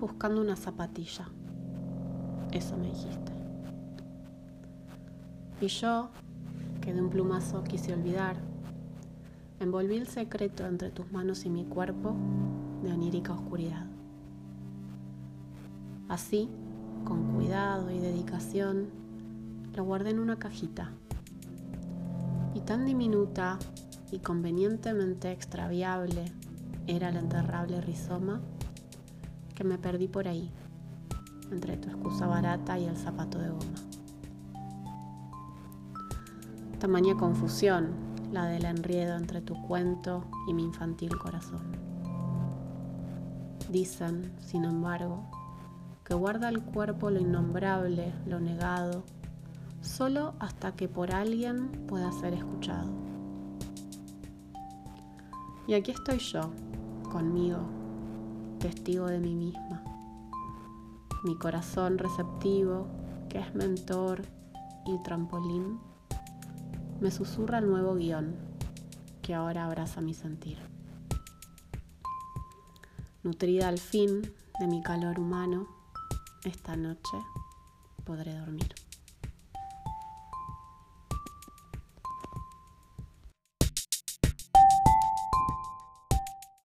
buscando una zapatilla. Eso me dijiste. Y yo, que de un plumazo quise olvidar, envolví el secreto entre tus manos y mi cuerpo de onírica oscuridad. Así, con cuidado y dedicación, lo guardé en una cajita. Y tan diminuta y convenientemente extraviable era el enterrable rizoma que me perdí por ahí, entre tu excusa barata y el zapato de goma. Tamaña confusión la del enriedo entre tu cuento y mi infantil corazón. Dicen, sin embargo, que guarda el cuerpo lo innombrable, lo negado, solo hasta que por alguien pueda ser escuchado. Y aquí estoy yo, conmigo, testigo de mí misma. Mi corazón receptivo, que es mentor y trampolín, me susurra el nuevo guion que ahora abraza mi sentir. Nutrida al fin de mi calor humano, esta noche podré dormir.